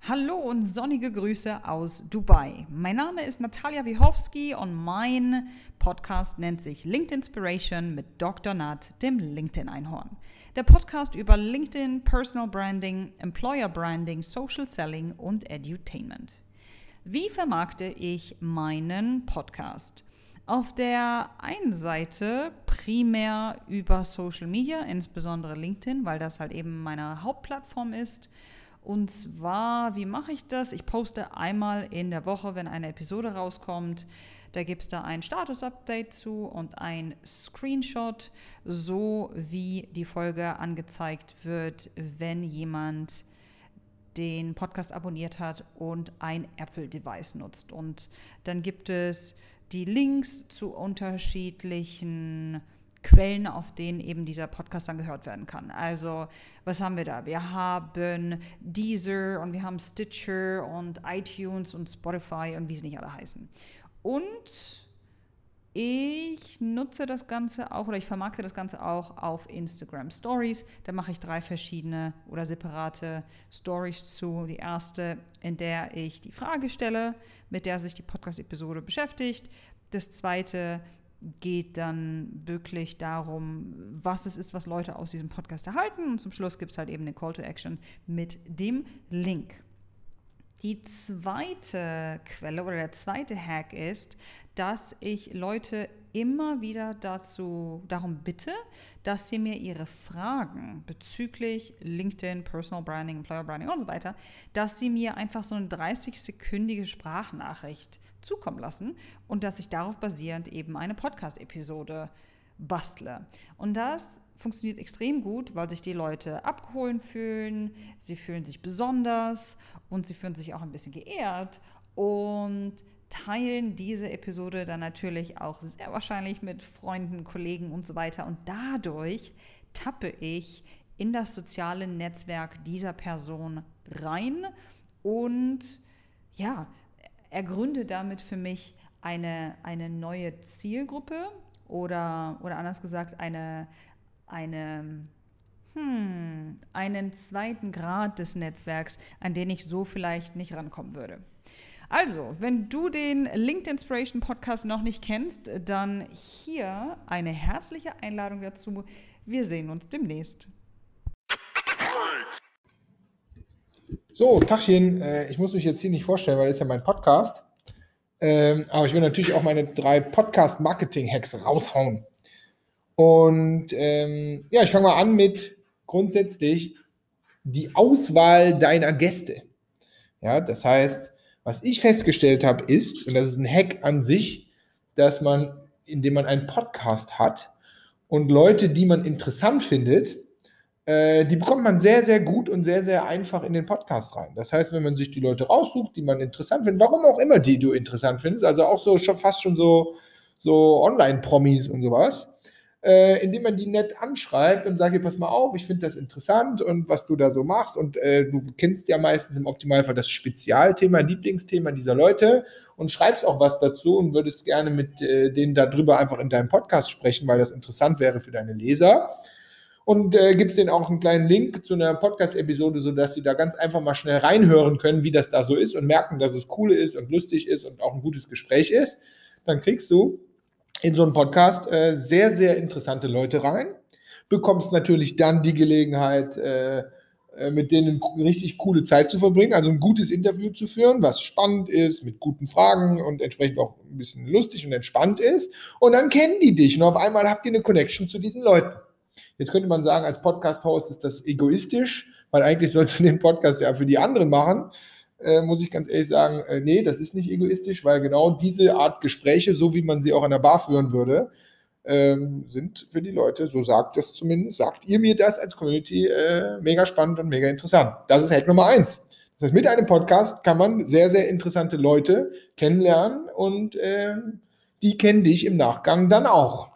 Hallo und sonnige Grüße aus Dubai. Mein Name ist Natalia Wiechowski und mein Podcast nennt sich LinkedIn Inspiration mit Dr. Nat, dem LinkedIn-Einhorn. Der Podcast über LinkedIn, Personal Branding, Employer Branding, Social Selling und Edutainment. Wie vermarkte ich meinen Podcast? Auf der einen Seite primär über Social Media, insbesondere LinkedIn, weil das halt eben meine Hauptplattform ist. Und zwar, wie mache ich das? Ich poste einmal in der Woche, wenn eine Episode rauskommt. Da gibt es da ein Status-Update zu und ein Screenshot, so wie die Folge angezeigt wird, wenn jemand den Podcast abonniert hat und ein Apple-Device nutzt. Und dann gibt es die Links zu unterschiedlichen Quellen, auf denen eben dieser Podcast dann gehört werden kann. Also, was haben wir da? Wir haben Deezer und wir haben Stitcher und iTunes und Spotify und wie sie nicht alle heißen. Und ich nutze das Ganze auch oder ich vermarkte das Ganze auch auf Instagram Stories. Da mache ich drei verschiedene oder separate Stories zu. Die erste, in der ich die Frage stelle, mit der sich die Podcast-Episode beschäftigt. Das zweite geht dann wirklich darum, was es ist, was Leute aus diesem Podcast erhalten. Und zum Schluss gibt es halt eben eine Call to Action mit dem Link. Die zweite Quelle oder der zweite Hack ist, dass ich Leute immer wieder dazu, darum bitte, dass sie mir ihre Fragen bezüglich LinkedIn, Personal Branding, Employer Branding und so weiter, dass sie mir einfach so eine 30-sekündige Sprachnachricht zukommen lassen und dass ich darauf basierend eben eine Podcast-Episode bastle. Und das funktioniert extrem gut, weil sich die Leute abgeholt fühlen, sie fühlen sich besonders und sie fühlen sich auch ein bisschen geehrt und teilen diese Episode dann natürlich auch sehr wahrscheinlich mit Freunden, Kollegen und so weiter. Und dadurch tappe ich in das soziale Netzwerk dieser Person rein und ja, ergründe damit für mich eine, eine neue Zielgruppe oder, oder anders gesagt eine, eine hm, einen zweiten Grad des Netzwerks, an den ich so vielleicht nicht rankommen würde. Also, wenn du den LinkedIn Inspiration Podcast noch nicht kennst, dann hier eine herzliche Einladung dazu. Wir sehen uns demnächst. So, Tachchen, äh, ich muss mich jetzt hier nicht vorstellen, weil das ist ja mein Podcast. Ähm, aber ich will natürlich auch meine drei Podcast-Marketing-Hacks raushauen. Und ähm, ja, ich fange mal an mit grundsätzlich die Auswahl deiner Gäste. Ja, das heißt, was ich festgestellt habe, ist, und das ist ein Hack an sich, dass man, indem man einen Podcast hat und Leute, die man interessant findet, äh, die bekommt man sehr, sehr gut und sehr, sehr einfach in den Podcast rein. Das heißt, wenn man sich die Leute raussucht, die man interessant findet, warum auch immer die du interessant findest, also auch so schon fast schon so, so Online-Promis und sowas, äh, indem man die nett anschreibt und sagt, pass mal auf, ich finde das interessant und was du da so machst. Und äh, du kennst ja meistens im Optimalfall das Spezialthema, Lieblingsthema dieser Leute und schreibst auch was dazu und würdest gerne mit äh, denen darüber einfach in deinem Podcast sprechen, weil das interessant wäre für deine Leser. Und äh, gibst denen auch einen kleinen Link zu einer Podcast-Episode, sodass sie da ganz einfach mal schnell reinhören können, wie das da so ist und merken, dass es cool ist und lustig ist und auch ein gutes Gespräch ist. Dann kriegst du in so einen Podcast äh, sehr, sehr interessante Leute rein. Bekommst natürlich dann die Gelegenheit, äh, äh, mit denen richtig coole Zeit zu verbringen, also ein gutes Interview zu führen, was spannend ist, mit guten Fragen und entsprechend auch ein bisschen lustig und entspannt ist. Und dann kennen die dich und auf einmal habt ihr eine Connection zu diesen Leuten. Jetzt könnte man sagen, als Podcast-Host ist das egoistisch, weil eigentlich sollst du den Podcast ja für die anderen machen äh, muss ich ganz ehrlich sagen, äh, nee, das ist nicht egoistisch, weil genau diese Art Gespräche, so wie man sie auch an der Bar führen würde, ähm, sind für die Leute, so sagt das zumindest, sagt ihr mir das als Community, äh, mega spannend und mega interessant. Das ist Hack Nummer eins. Das heißt, mit einem Podcast kann man sehr, sehr interessante Leute kennenlernen und äh, die kennen dich im Nachgang dann auch.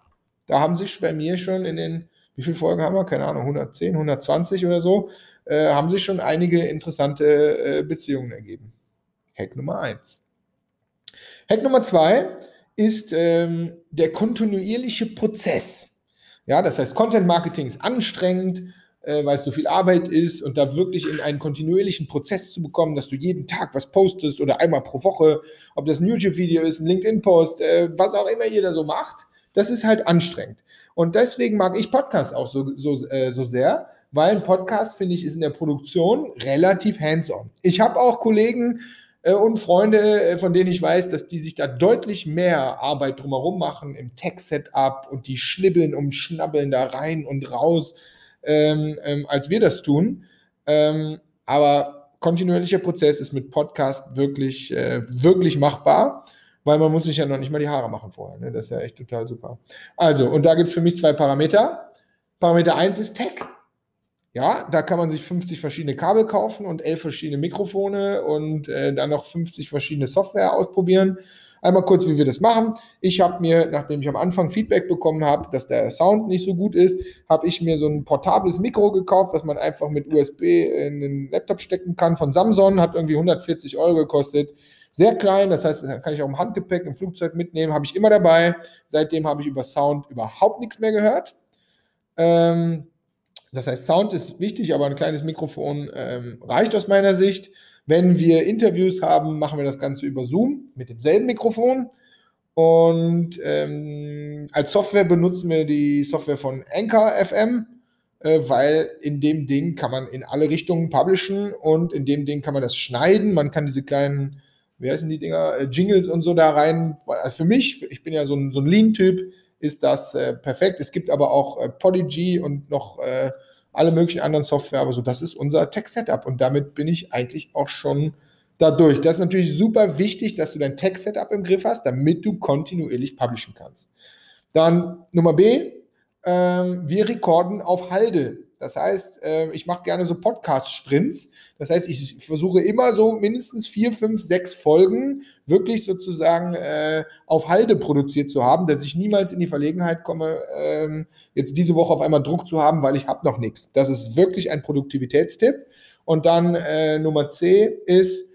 Da haben sich bei mir schon in den, wie viele Folgen haben wir? Keine Ahnung, 110, 120 oder so, äh, haben sich schon einige interessante äh, Beziehungen ergeben. Hack Nummer eins. Hack Nummer zwei ist ähm, der kontinuierliche Prozess. Ja, das heißt, Content Marketing ist anstrengend, äh, weil es so viel Arbeit ist und da wirklich in einen kontinuierlichen Prozess zu bekommen, dass du jeden Tag was postest oder einmal pro Woche, ob das ein YouTube-Video ist, ein LinkedIn-Post, äh, was auch immer jeder so macht, das ist halt anstrengend. Und deswegen mag ich Podcasts auch so, so, äh, so sehr, weil ein Podcast, finde ich, ist in der Produktion relativ hands-on. Ich habe auch Kollegen äh, und Freunde, äh, von denen ich weiß, dass die sich da deutlich mehr Arbeit drumherum machen im Tech-Setup und die schnibbeln und schnabbeln da rein und raus, ähm, ähm, als wir das tun. Ähm, aber kontinuierlicher Prozess ist mit Podcast wirklich, äh, wirklich machbar weil man muss sich ja noch nicht mal die Haare machen vorher. Ne? Das ist ja echt total super. Also, und da gibt es für mich zwei Parameter. Parameter 1 ist Tech. Ja, da kann man sich 50 verschiedene Kabel kaufen und 11 verschiedene Mikrofone und äh, dann noch 50 verschiedene Software ausprobieren. Einmal kurz, wie wir das machen. Ich habe mir, nachdem ich am Anfang Feedback bekommen habe, dass der Sound nicht so gut ist, habe ich mir so ein portables Mikro gekauft, was man einfach mit USB in den Laptop stecken kann von Samsung. Hat irgendwie 140 Euro gekostet. Sehr klein, das heißt, kann ich auch im Handgepäck im Flugzeug mitnehmen, habe ich immer dabei. Seitdem habe ich über Sound überhaupt nichts mehr gehört. Ähm, das heißt, Sound ist wichtig, aber ein kleines Mikrofon ähm, reicht aus meiner Sicht. Wenn wir Interviews haben, machen wir das Ganze über Zoom mit demselben Mikrofon. Und ähm, als Software benutzen wir die Software von Anchor FM, äh, weil in dem Ding kann man in alle Richtungen publishen und in dem Ding kann man das schneiden. Man kann diese kleinen, wie heißen die Dinger, äh, Jingles und so da rein. Also für mich, ich bin ja so ein, so ein Lean-Typ, ist das äh, perfekt. Es gibt aber auch äh, Podigy und noch äh, alle möglichen anderen Software, aber so, das ist unser Tech-Setup und damit bin ich eigentlich auch schon dadurch. Das ist natürlich super wichtig, dass du dein Tech-Setup im Griff hast, damit du kontinuierlich publishen kannst. Dann Nummer B, ähm, wir rekorden auf Halde. Das heißt, äh, ich mache gerne so Podcast-Sprints. Das heißt, ich versuche immer so mindestens vier, fünf, sechs Folgen wirklich sozusagen äh, auf Halde produziert zu haben, dass ich niemals in die Verlegenheit komme, ähm, jetzt diese Woche auf einmal Druck zu haben, weil ich habe noch nichts. Das ist wirklich ein Produktivitätstipp. Und dann äh, Nummer C ist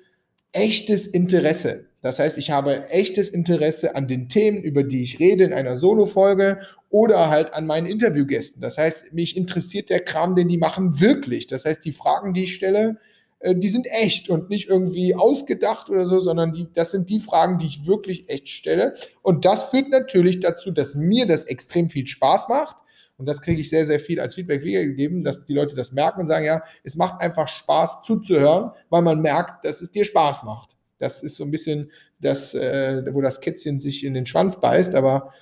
echtes Interesse. Das heißt, ich habe echtes Interesse an den Themen, über die ich rede in einer Solo-Folge oder halt an meinen Interviewgästen. Das heißt, mich interessiert der Kram, den die machen, wirklich. Das heißt, die Fragen, die ich stelle, äh, die sind echt und nicht irgendwie ausgedacht oder so, sondern die, das sind die Fragen, die ich wirklich echt stelle. Und das führt natürlich dazu, dass mir das extrem viel Spaß macht. Und das kriege ich sehr, sehr viel als Feedback wiedergegeben, dass die Leute das merken und sagen, ja, es macht einfach Spaß zuzuhören, weil man merkt, dass es dir Spaß macht. Das ist so ein bisschen das, äh, wo das Kätzchen sich in den Schwanz beißt. Aber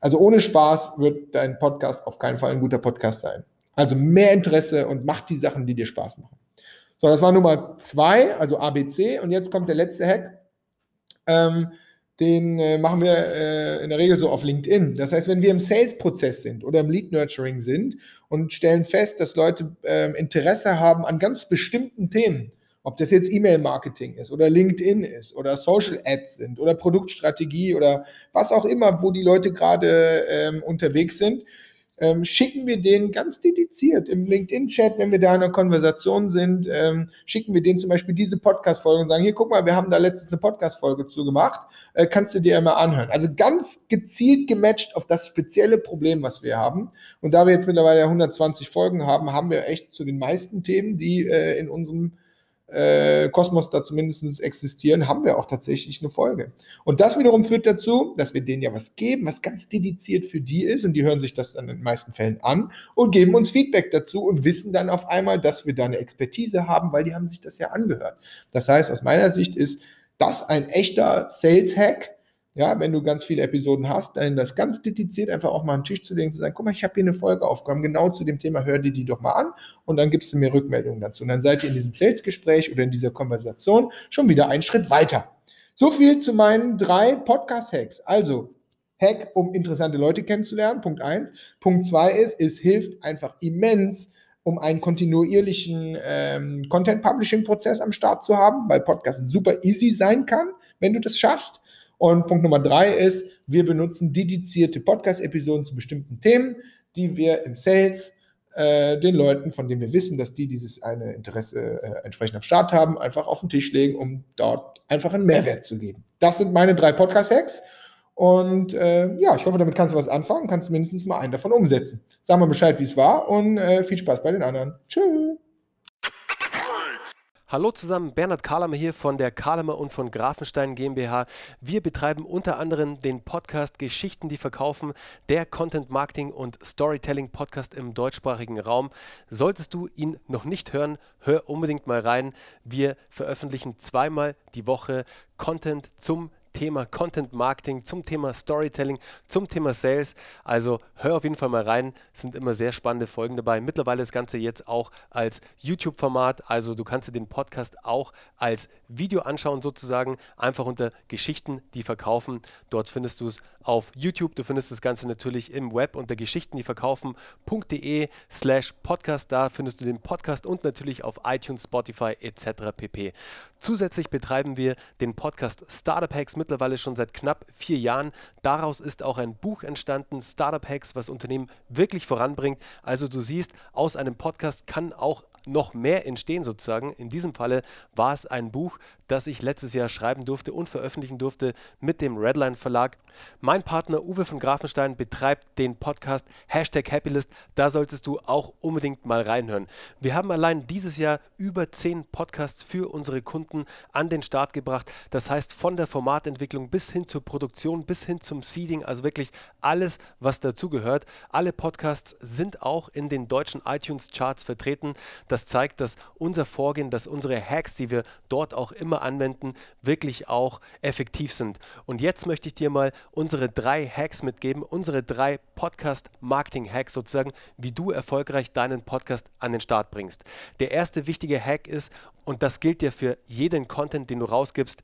also ohne Spaß wird dein Podcast auf keinen Fall ein guter Podcast sein. Also mehr Interesse und mach die Sachen, die dir Spaß machen. So, das war Nummer zwei, also ABC. Und jetzt kommt der letzte Hack. Ähm, den äh, machen wir äh, in der Regel so auf LinkedIn. Das heißt, wenn wir im Sales-Prozess sind oder im Lead-Nurturing sind und stellen fest, dass Leute äh, Interesse haben an ganz bestimmten Themen, ob das jetzt E-Mail-Marketing ist oder LinkedIn ist oder Social Ads sind oder Produktstrategie oder was auch immer, wo die Leute gerade ähm, unterwegs sind, ähm, schicken wir den ganz dediziert im LinkedIn-Chat, wenn wir da in einer Konversation sind, ähm, schicken wir denen zum Beispiel diese Podcast-Folge und sagen, hier, guck mal, wir haben da letztens eine Podcast-Folge zu gemacht, äh, kannst du dir immer anhören. Also ganz gezielt gematcht auf das spezielle Problem, was wir haben. Und da wir jetzt mittlerweile 120 Folgen haben, haben wir echt zu den meisten Themen, die äh, in unserem äh, Kosmos da zumindest existieren, haben wir auch tatsächlich eine Folge. Und das wiederum führt dazu, dass wir denen ja was geben, was ganz dediziert für die ist und die hören sich das dann in den meisten Fällen an und geben uns Feedback dazu und wissen dann auf einmal, dass wir da eine Expertise haben, weil die haben sich das ja angehört. Das heißt, aus meiner Sicht ist das ein echter Sales-Hack, ja, wenn du ganz viele Episoden hast, dann das ganz dediziert einfach auch mal einen Tisch zu legen, zu sagen, guck mal, ich habe hier eine Folge aufgenommen, genau zu dem Thema, hör dir die doch mal an und dann gibst du mir Rückmeldungen dazu. Und dann seid ihr in diesem Sales-Gespräch oder in dieser Konversation schon wieder einen Schritt weiter. So viel zu meinen drei Podcast-Hacks. Also, Hack, um interessante Leute kennenzulernen, Punkt eins. Punkt zwei ist, es hilft einfach immens, um einen kontinuierlichen ähm, Content-Publishing-Prozess am Start zu haben, weil Podcast super easy sein kann, wenn du das schaffst. Und Punkt Nummer drei ist, wir benutzen dedizierte Podcast-Episoden zu bestimmten Themen, die wir im Sales äh, den Leuten, von denen wir wissen, dass die dieses eine Interesse äh, entsprechend am Start haben, einfach auf den Tisch legen, um dort einfach einen Mehrwert zu geben. Das sind meine drei Podcast-Hacks. Und äh, ja, ich hoffe, damit kannst du was anfangen, kannst mindestens mal einen davon umsetzen. Sag mal Bescheid, wie es war und äh, viel Spaß bei den anderen. Tschüss. Hallo zusammen, Bernhard Kahlemer hier von der Kahlemer und von Grafenstein GmbH. Wir betreiben unter anderem den Podcast Geschichten, die verkaufen, der Content Marketing und Storytelling Podcast im deutschsprachigen Raum. Solltest du ihn noch nicht hören, hör unbedingt mal rein. Wir veröffentlichen zweimal die Woche Content zum Thema Content Marketing, zum Thema Storytelling, zum Thema Sales. Also hör auf jeden Fall mal rein. Es sind immer sehr spannende Folgen dabei. Mittlerweile das Ganze jetzt auch als YouTube-Format. Also du kannst dir den Podcast auch als Video anschauen, sozusagen. Einfach unter Geschichten, die verkaufen. Dort findest du es auf YouTube. Du findest das Ganze natürlich im Web unter Geschichten, die verkaufen.de slash Podcast. Da findest du den Podcast und natürlich auf iTunes, Spotify etc. pp. Zusätzlich betreiben wir den Podcast Startup Hacks mittlerweile schon seit knapp vier Jahren. Daraus ist auch ein Buch entstanden, Startup Hacks, was Unternehmen wirklich voranbringt. Also du siehst, aus einem Podcast kann auch noch mehr entstehen sozusagen. In diesem Falle war es ein Buch, das ich letztes Jahr schreiben durfte und veröffentlichen durfte mit dem Redline Verlag. Mein Partner Uwe von Grafenstein betreibt den Podcast Hashtag Happylist. Da solltest du auch unbedingt mal reinhören. Wir haben allein dieses Jahr über zehn Podcasts für unsere Kunden an den Start gebracht. Das heißt von der Formatentwicklung bis hin zur Produktion, bis hin zum Seeding, also wirklich alles, was dazugehört. Alle Podcasts sind auch in den deutschen iTunes Charts vertreten. Das zeigt, dass unser Vorgehen, dass unsere Hacks, die wir dort auch immer anwenden, wirklich auch effektiv sind. Und jetzt möchte ich dir mal unsere drei Hacks mitgeben, unsere drei Podcast-Marketing-Hacks sozusagen, wie du erfolgreich deinen Podcast an den Start bringst. Der erste wichtige Hack ist, und das gilt ja für jeden Content, den du rausgibst,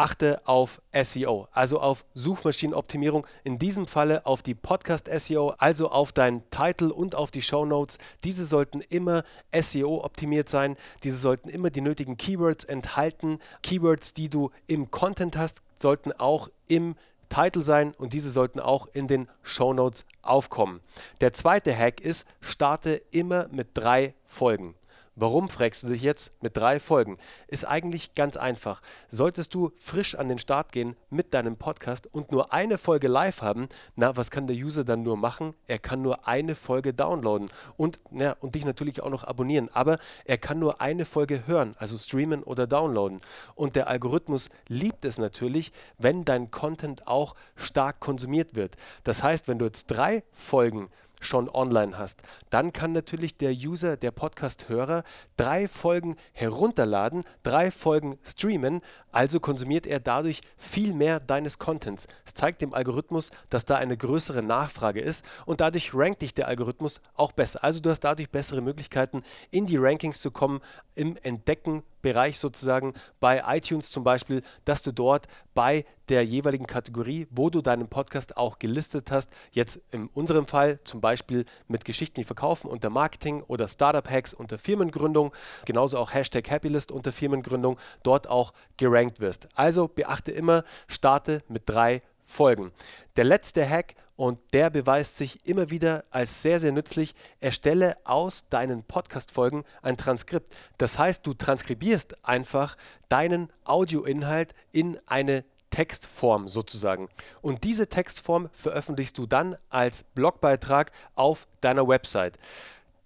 achte auf SEO, also auf Suchmaschinenoptimierung, in diesem Falle auf die Podcast SEO, also auf deinen Titel und auf die Show Notes. Diese sollten immer SEO optimiert sein, diese sollten immer die nötigen Keywords enthalten. Keywords, die du im Content hast, sollten auch im Titel sein und diese sollten auch in den Show Notes aufkommen. Der zweite Hack ist, starte immer mit drei Folgen. Warum fragst du dich jetzt mit drei Folgen? Ist eigentlich ganz einfach. Solltest du frisch an den Start gehen mit deinem Podcast und nur eine Folge live haben, na, was kann der User dann nur machen? Er kann nur eine Folge downloaden und, na, und dich natürlich auch noch abonnieren. Aber er kann nur eine Folge hören, also streamen oder downloaden. Und der Algorithmus liebt es natürlich, wenn dein Content auch stark konsumiert wird. Das heißt, wenn du jetzt drei Folgen schon online hast, dann kann natürlich der User, der Podcast-Hörer drei Folgen herunterladen, drei Folgen streamen, also konsumiert er dadurch viel mehr deines Contents. Es zeigt dem Algorithmus, dass da eine größere Nachfrage ist und dadurch rankt dich der Algorithmus auch besser. Also du hast dadurch bessere Möglichkeiten, in die Rankings zu kommen, im Entdecken-Bereich sozusagen bei iTunes zum Beispiel, dass du dort bei der jeweiligen Kategorie, wo du deinen Podcast auch gelistet hast, jetzt in unserem Fall zum Beispiel mit Geschichten, die verkaufen unter Marketing oder Startup-Hacks unter Firmengründung, genauso auch Hashtag Happylist unter Firmengründung, dort auch gerankt wirst. Also beachte immer, starte mit drei Folgen. Der letzte Hack und der beweist sich immer wieder als sehr, sehr nützlich. Erstelle aus deinen Podcast-Folgen ein Transkript. Das heißt, du transkribierst einfach deinen Audioinhalt in eine Textform sozusagen. Und diese Textform veröffentlichst du dann als Blogbeitrag auf deiner Website.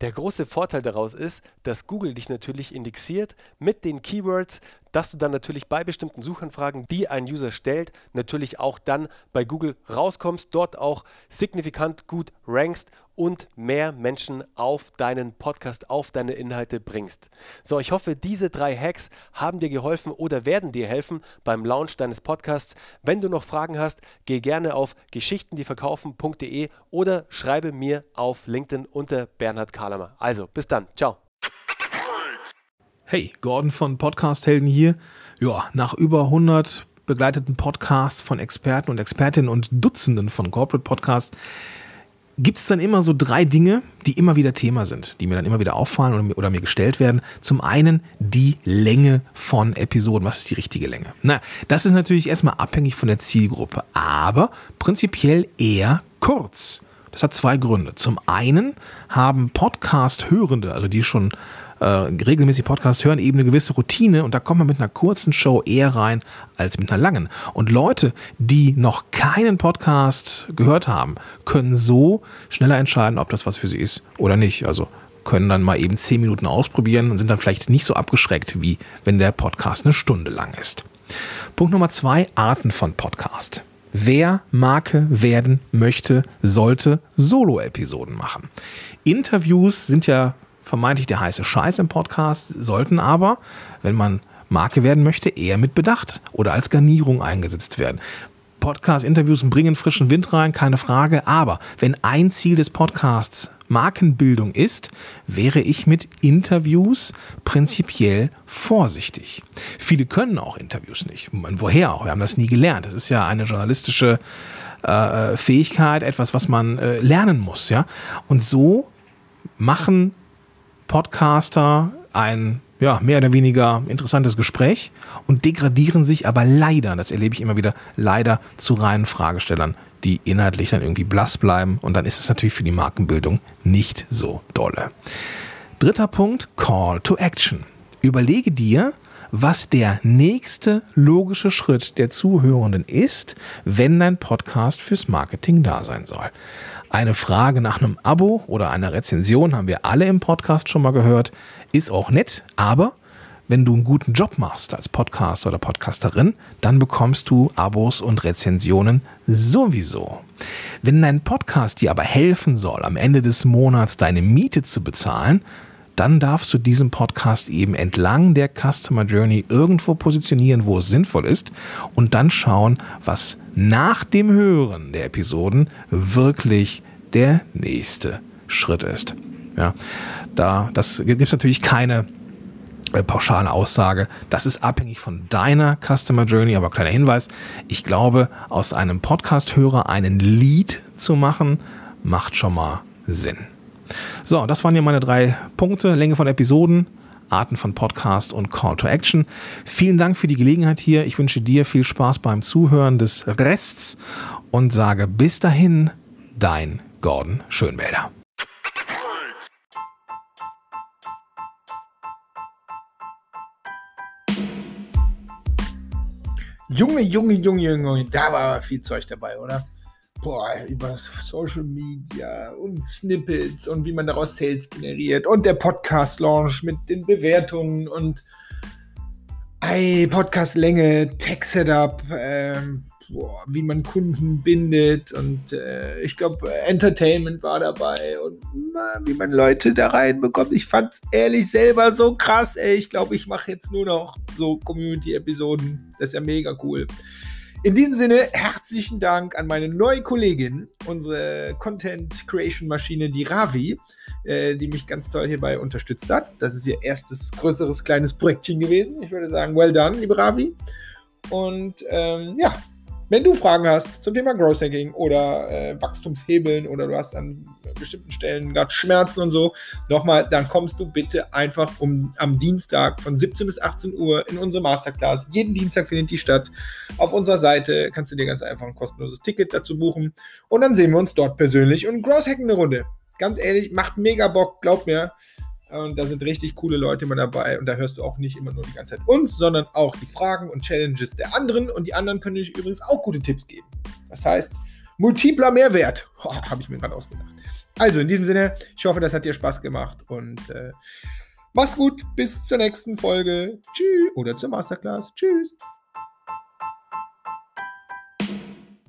Der große Vorteil daraus ist, dass Google dich natürlich indexiert mit den Keywords, dass du dann natürlich bei bestimmten Suchanfragen, die ein User stellt, natürlich auch dann bei Google rauskommst, dort auch signifikant gut rankst und mehr Menschen auf deinen Podcast, auf deine Inhalte bringst. So, ich hoffe, diese drei Hacks haben dir geholfen oder werden dir helfen beim Launch deines Podcasts. Wenn du noch Fragen hast, geh gerne auf geschichtendieverkaufen.de oder schreibe mir auf LinkedIn unter Bernhard Kalamer. Also, bis dann. Ciao. Hey, Gordon von Podcast Helden hier. Ja, nach über 100 begleiteten Podcasts von Experten und Expertinnen und Dutzenden von Corporate Podcasts gibt es dann immer so drei Dinge, die immer wieder Thema sind, die mir dann immer wieder auffallen oder mir, oder mir gestellt werden. Zum einen die Länge von Episoden. Was ist die richtige Länge? Na, das ist natürlich erstmal abhängig von der Zielgruppe, aber prinzipiell eher kurz. Das hat zwei Gründe. Zum einen haben Podcast-Hörende, also die schon äh, regelmäßig Podcasts hören, eben eine gewisse Routine und da kommt man mit einer kurzen Show eher rein als mit einer langen. Und Leute, die noch keinen Podcast gehört haben, können so schneller entscheiden, ob das was für sie ist oder nicht. Also können dann mal eben zehn Minuten ausprobieren und sind dann vielleicht nicht so abgeschreckt, wie wenn der Podcast eine Stunde lang ist. Punkt Nummer zwei, Arten von Podcast. Wer Marke werden möchte, sollte Solo-Episoden machen. Interviews sind ja vermeintlich der heiße Scheiß im Podcast, sollten aber, wenn man Marke werden möchte, eher mit Bedacht oder als Garnierung eingesetzt werden. Podcast-Interviews bringen frischen Wind rein, keine Frage. Aber wenn ein Ziel des Podcasts Markenbildung ist, wäre ich mit Interviews prinzipiell vorsichtig. Viele können auch Interviews nicht. Woher auch? Wir haben das nie gelernt. Das ist ja eine journalistische äh, Fähigkeit, etwas, was man äh, lernen muss. Ja? Und so machen Podcaster ein ja, mehr oder weniger interessantes Gespräch und degradieren sich aber leider, das erlebe ich immer wieder, leider zu reinen Fragestellern, die inhaltlich dann irgendwie blass bleiben und dann ist es natürlich für die Markenbildung nicht so dolle. Dritter Punkt, Call to Action. Überlege dir, was der nächste logische Schritt der Zuhörenden ist, wenn dein Podcast fürs Marketing da sein soll. Eine Frage nach einem Abo oder einer Rezension haben wir alle im Podcast schon mal gehört. Ist auch nett, aber wenn du einen guten Job machst als Podcaster oder Podcasterin, dann bekommst du Abos und Rezensionen sowieso. Wenn dein Podcast dir aber helfen soll, am Ende des Monats deine Miete zu bezahlen, dann darfst du diesen Podcast eben entlang der Customer Journey irgendwo positionieren, wo es sinnvoll ist und dann schauen, was nach dem Hören der Episoden wirklich der nächste Schritt ist. Ja, da, das gibt es natürlich keine äh, pauschale Aussage. Das ist abhängig von deiner Customer Journey, aber kleiner Hinweis. Ich glaube, aus einem Podcast-Hörer einen Lead zu machen, macht schon mal Sinn. So, das waren ja meine drei Punkte. Länge von Episoden, Arten von Podcast und Call to Action. Vielen Dank für die Gelegenheit hier. Ich wünsche dir viel Spaß beim Zuhören des Rests und sage bis dahin, dein Gordon Schönwälder. Junge, Junge, Junge, Junge, da war viel Zeug dabei, oder? Boah, über Social Media und Snippets und wie man daraus Sales generiert und der Podcast-Launch mit den Bewertungen und Podcast-Länge, Tech-Setup, ähm, boah, wie man Kunden bindet und äh, ich glaube, Entertainment war dabei und na, wie man Leute da reinbekommt. Ich fand ehrlich selber so krass, ey. Ich glaube, ich mache jetzt nur noch so Community-Episoden. Das ist ja mega cool. In diesem Sinne, herzlichen Dank an meine neue Kollegin, unsere Content Creation Maschine, die Ravi, äh, die mich ganz toll hierbei unterstützt hat. Das ist ihr erstes größeres kleines Projektchen gewesen. Ich würde sagen, well done, liebe Ravi. Und ähm, ja, wenn du Fragen hast zum Thema Growth Hacking oder äh, Wachstumshebeln oder du hast an bestimmten Stellen gerade Schmerzen und so, nochmal, dann kommst du bitte einfach um, am Dienstag von 17 bis 18 Uhr in unsere Masterclass. Jeden Dienstag findet die statt. Auf unserer Seite kannst du dir ganz einfach ein kostenloses Ticket dazu buchen und dann sehen wir uns dort persönlich und Growth Hacken eine Runde. Ganz ehrlich, macht mega Bock, glaub mir. Und da sind richtig coole Leute immer dabei. Und da hörst du auch nicht immer nur die ganze Zeit uns, sondern auch die Fragen und Challenges der anderen. Und die anderen können dir übrigens auch gute Tipps geben. Das heißt, multipler Mehrwert. [laughs] Habe ich mir gerade ausgedacht. Also in diesem Sinne, ich hoffe, das hat dir Spaß gemacht. Und äh, mach's gut. Bis zur nächsten Folge. Tschüss. Oder zur Masterclass. Tschüss.